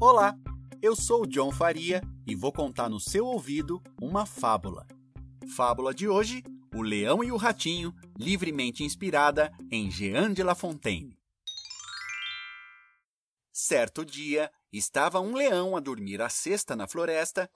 Olá, eu sou o John Faria e vou contar no seu ouvido uma fábula. Fábula de hoje: O Leão e o Ratinho, livremente inspirada em Jean de La Fontaine. Certo dia, estava um leão a dormir à cesta na floresta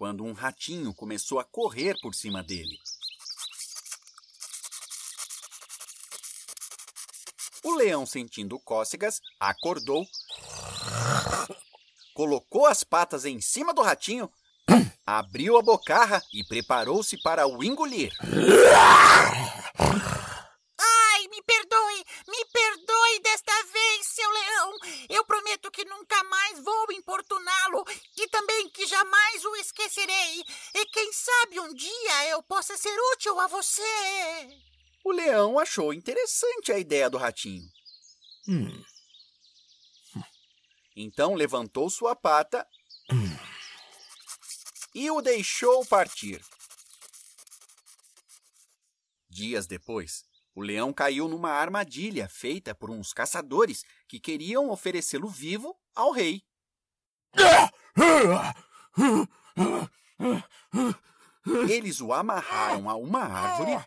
quando um ratinho começou a correr por cima dele. O leão, sentindo cócegas, acordou, colocou as patas em cima do ratinho, abriu a bocarra e preparou-se para o engolir. Ai, me perdoe, me perdoe desta vez, seu leão. Eu prometo que nunca mais vou importuná-lo e também que jamais E quem sabe um dia eu possa ser útil a você. O leão achou interessante a ideia do ratinho. Hum. Então levantou sua pata e o deixou partir. Dias depois, o leão caiu numa armadilha feita por uns caçadores que queriam oferecê-lo vivo ao rei. Eles o amarraram a uma árvore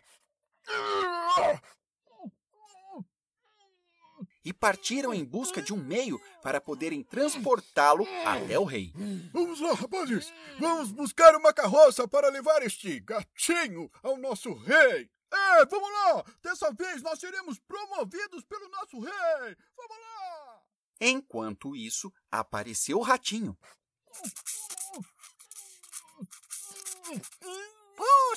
e partiram em busca de um meio para poderem transportá-lo até o rei. Vamos lá, rapazes! Vamos buscar uma carroça para levar este gatinho ao nosso rei! É, vamos lá! Dessa vez nós seremos promovidos pelo nosso rei! Vamos lá! Enquanto isso, apareceu o ratinho.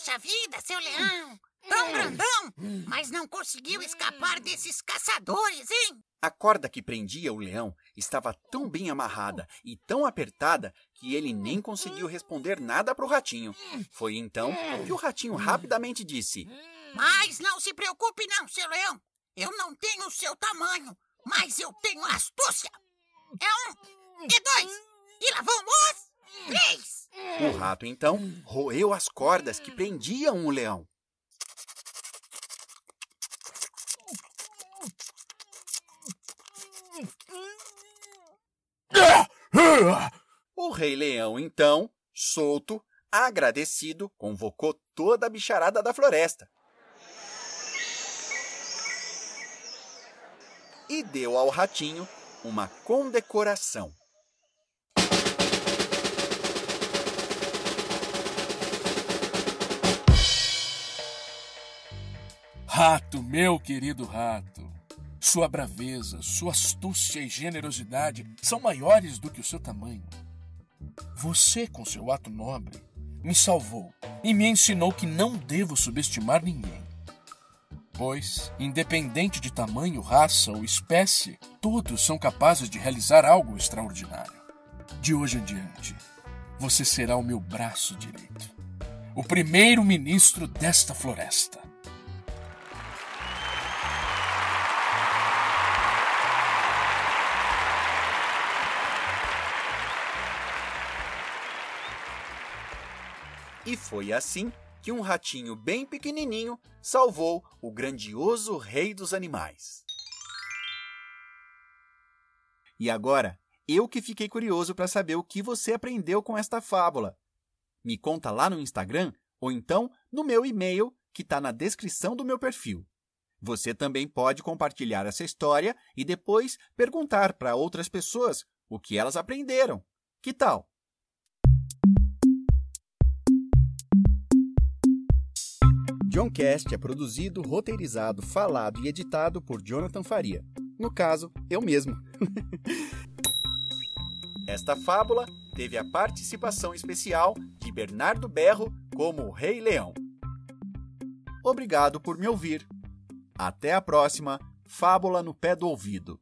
Puxa vida, seu leão! Tão grandão, mas não conseguiu escapar desses caçadores, hein? A corda que prendia o leão estava tão bem amarrada e tão apertada que ele nem conseguiu responder nada para o ratinho. Foi então que o ratinho rapidamente disse: Mas não se preocupe, não, seu leão. Eu não tenho o seu tamanho, mas eu tenho astúcia. É um, é dois, e lá vão os três. O rato então roeu as cordas que prendiam o leão. O Rei Leão, então, solto, agradecido, convocou toda a bicharada da floresta. E deu ao ratinho uma condecoração. Rato, meu querido rato, sua braveza, sua astúcia e generosidade são maiores do que o seu tamanho. Você, com seu ato nobre, me salvou e me ensinou que não devo subestimar ninguém. Pois, independente de tamanho, raça ou espécie, todos são capazes de realizar algo extraordinário. De hoje em diante, você será o meu braço direito, o primeiro ministro desta floresta. E foi assim que um ratinho bem pequenininho salvou o grandioso rei dos animais. E agora, eu que fiquei curioso para saber o que você aprendeu com esta fábula. Me conta lá no Instagram ou então no meu e-mail que está na descrição do meu perfil. Você também pode compartilhar essa história e depois perguntar para outras pessoas o que elas aprenderam. Que tal? Johncast é produzido, roteirizado, falado e editado por Jonathan Faria. No caso, eu mesmo. Esta fábula teve a participação especial de Bernardo Berro como o Rei Leão. Obrigado por me ouvir. Até a próxima Fábula no Pé do Ouvido.